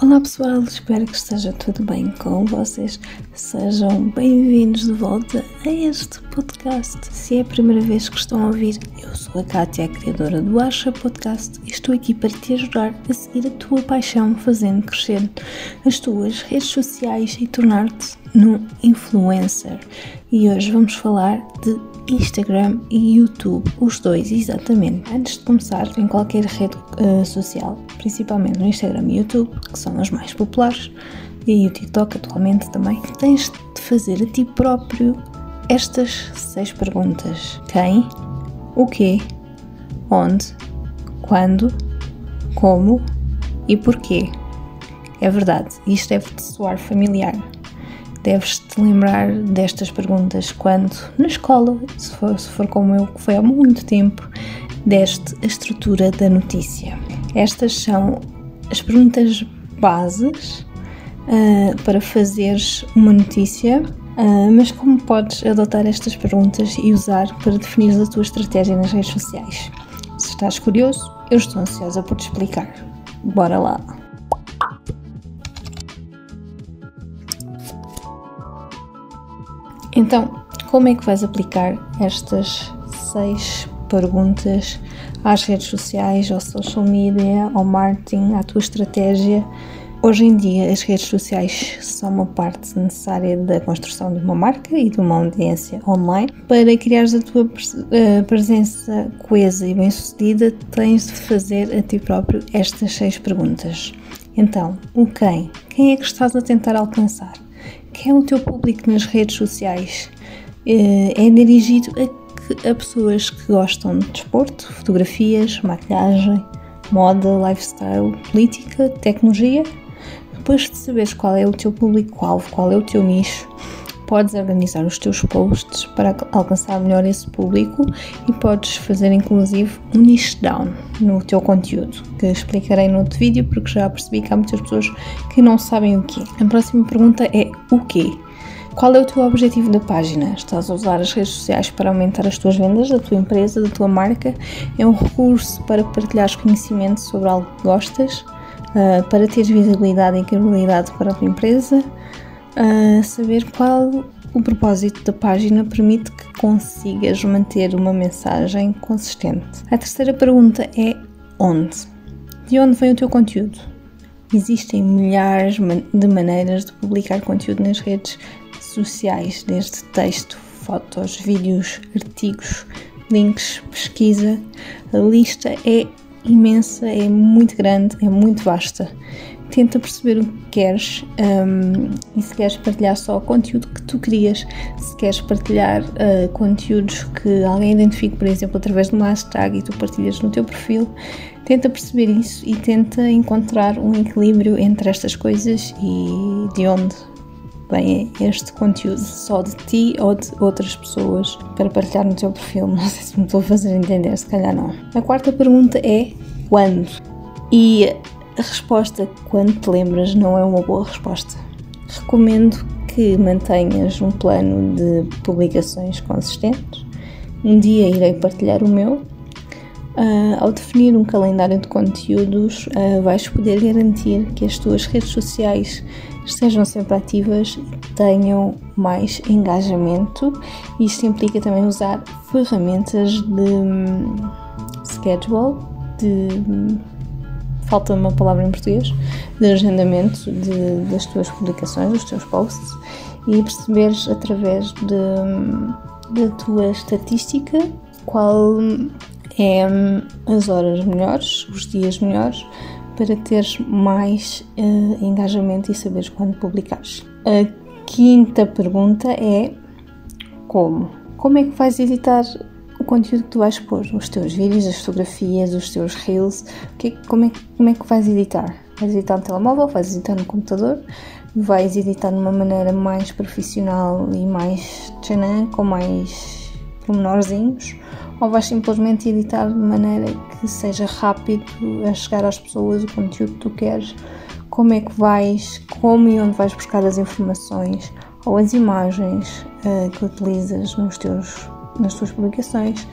Olá pessoal, espero que esteja tudo bem com vocês. Sejam bem-vindos de volta a este podcast. Se é a primeira vez que estão a ouvir, eu sou a Kátia, a criadora do Acha Podcast e estou aqui para te ajudar a seguir a tua paixão, fazendo crescer as tuas redes sociais e tornar-te num influencer. E hoje vamos falar de Instagram e YouTube, os dois exatamente. Antes de começar em qualquer rede uh, social, principalmente no Instagram e YouTube, que são as mais populares, e o TikTok atualmente também, tens de fazer a ti próprio estas seis perguntas: quem, o quê, onde, quando, como e porquê. É verdade, isto deve-te soar familiar deves te lembrar destas perguntas quando, na escola, se for, se for como eu, que foi há muito tempo, deste a estrutura da notícia. Estas são as perguntas bases uh, para fazeres uma notícia, uh, mas como podes adotar estas perguntas e usar para definir a tua estratégia nas redes sociais? Se estás curioso, eu estou ansiosa por te explicar. Bora lá! Então, como é que vais aplicar estas seis perguntas às redes sociais, ao social media, ao marketing, à tua estratégia? Hoje em dia, as redes sociais são uma parte necessária da construção de uma marca e de uma audiência online. Para criares a tua eh, presença coesa e bem-sucedida, tens de fazer a ti próprio estas seis perguntas. Então, o quem? Quem é que estás a tentar alcançar? Quem é o teu público nas redes sociais? Eh, é dirigido a, a pessoas que gostam de desporto, fotografias, maquilhagem, moda, lifestyle, política, tecnologia? Depois de saberes qual é o teu público-alvo, qual é o teu nicho, podes organizar os teus posts para alcançar melhor esse público e podes fazer inclusive um niche down no teu conteúdo, que explicarei no outro vídeo porque já percebi que há muitas pessoas que não sabem o que. A próxima pergunta é o quê? Qual é o teu objetivo da página? Estás a usar as redes sociais para aumentar as tuas vendas da tua empresa, da tua marca? É um recurso para partilhares conhecimento sobre algo que gostas? Uh, para teres visibilidade e credibilidade para a tua empresa? Saber qual o propósito da página permite que consigas manter uma mensagem consistente. A terceira pergunta é onde? De onde vem o teu conteúdo? Existem milhares de maneiras de publicar conteúdo nas redes sociais, desde texto, fotos, vídeos, artigos, links, pesquisa. A lista é imensa, é muito grande, é muito vasta tenta perceber o que queres um, e se queres partilhar só o conteúdo que tu querias, se queres partilhar uh, conteúdos que alguém identifique, por exemplo, através de uma hashtag e tu partilhas no teu perfil, tenta perceber isso e tenta encontrar um equilíbrio entre estas coisas e de onde vem este conteúdo só de ti ou de outras pessoas para partilhar no teu perfil. Não sei se me estou a fazer entender, se calhar não. A quarta pergunta é quando? E a resposta, quando te lembras, não é uma boa resposta. Recomendo que mantenhas um plano de publicações consistentes. Um dia irei partilhar o meu. Uh, ao definir um calendário de conteúdos, uh, vais poder garantir que as tuas redes sociais estejam sempre ativas e tenham mais engajamento. Isto implica também usar ferramentas de um, schedule, de um, falta uma palavra em português, de agendamento de, das tuas publicações, dos teus posts e perceberes através de, da tua estatística qual é as horas melhores, os dias melhores para teres mais uh, engajamento e saberes quando publicares. A quinta pergunta é como? Como é que vais editar conteúdo que tu vais pôr, os teus vídeos, as fotografias, os teus reels, que, como, é, como é que vais editar? Vais editar no telemóvel, vais editar no computador, vais editar de uma maneira mais profissional e mais tchanã, com mais pormenorzinhos, ou vais simplesmente editar de maneira que seja rápido a chegar às pessoas o conteúdo que tu queres, como é que vais, como e onde vais buscar as informações ou as imagens uh, que utilizas nos teus nas tuas publicações,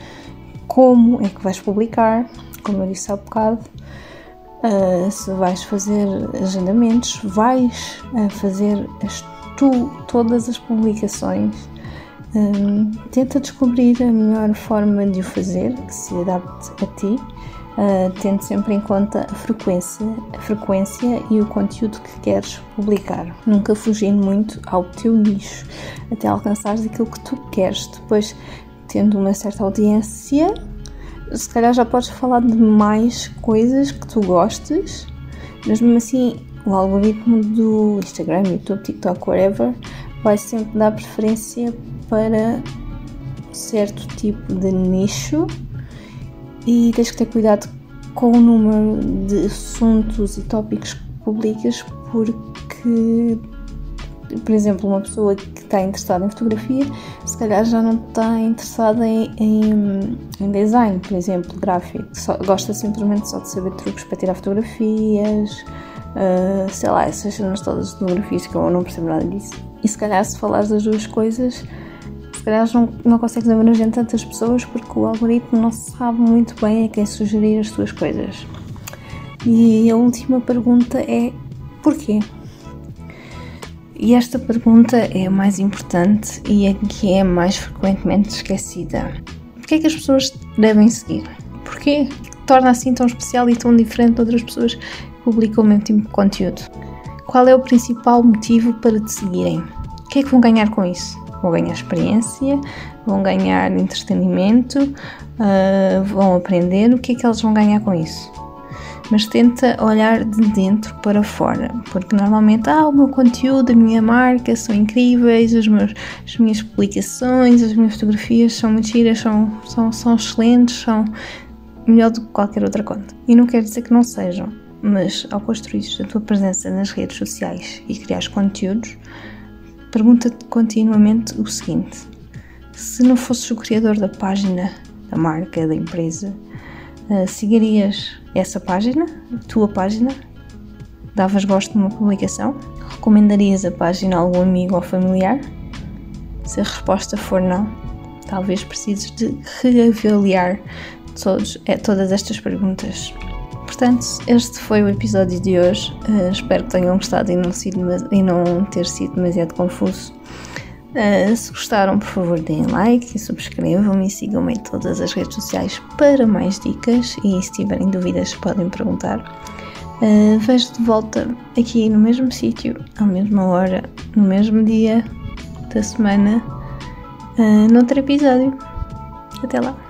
como é que vais publicar, como eu disse há bocado, uh, se vais fazer agendamentos, vais uh, fazer as, tu todas as publicações. Um, tenta descobrir a melhor forma de o fazer, que se adapte a ti, uh, tendo sempre em conta a frequência, a frequência e o conteúdo que queres publicar, nunca fugindo muito ao teu nicho, até alcançares aquilo que tu queres. Depois, tendo uma certa audiência, se calhar já podes falar de mais coisas que tu gostes, mas mesmo assim o algoritmo do Instagram, YouTube, TikTok, whatever, vai sempre dar preferência para certo tipo de nicho e tens que ter cuidado com o número de assuntos e tópicos que publicas porque por exemplo, uma pessoa que está interessada em fotografia, se calhar já não está interessada em, em, em design, por exemplo, gráfico, só, gosta simplesmente só de saber truques para tirar fotografias, uh, sei lá, essas cenas todas de fotografias que eu não percebo nada disso. E se calhar, se falares das duas coisas, se calhar não, não consegues abranger tantas pessoas porque o algoritmo não sabe muito bem a quem sugerir as tuas coisas. E a última pergunta é: porquê? E esta pergunta é a mais importante e a que é mais frequentemente esquecida. Porquê é que as pessoas devem seguir? Porquê torna assim tão especial e tão diferente de outras pessoas que publicam o mesmo tipo de conteúdo? Qual é o principal motivo para te seguirem? O que é que vão ganhar com isso? Vão ganhar experiência, vão ganhar entretenimento, uh, vão aprender. O que é que eles vão ganhar com isso? Mas tenta olhar de dentro para fora, porque normalmente, ah, o meu conteúdo, a minha marca são incríveis, meus, as minhas publicações, as minhas fotografias são muito giras, são, são, são excelentes, são melhor do que qualquer outra conta. E não quer dizer que não sejam, mas ao construir a tua presença nas redes sociais e criar conteúdos, pergunta-te continuamente o seguinte: se não fosses o criador da página, da marca, da empresa, uh, seguirias essa página, a tua página? Davas gosto de uma publicação? Recomendarias a página a algum amigo ou familiar? Se a resposta for não, talvez precises de reavaliar todos, é, todas estas perguntas. Portanto, este foi o episódio de hoje. Uh, espero que tenham gostado e não, sido, e não ter sido demasiado confuso. Uh, se gostaram, por favor, deem like e subscrevam-me e sigam-me em todas as redes sociais para mais dicas e se tiverem dúvidas podem perguntar. Uh, vejo de volta aqui no mesmo sítio, à mesma hora, no mesmo dia da semana, uh, noutro episódio. Até lá!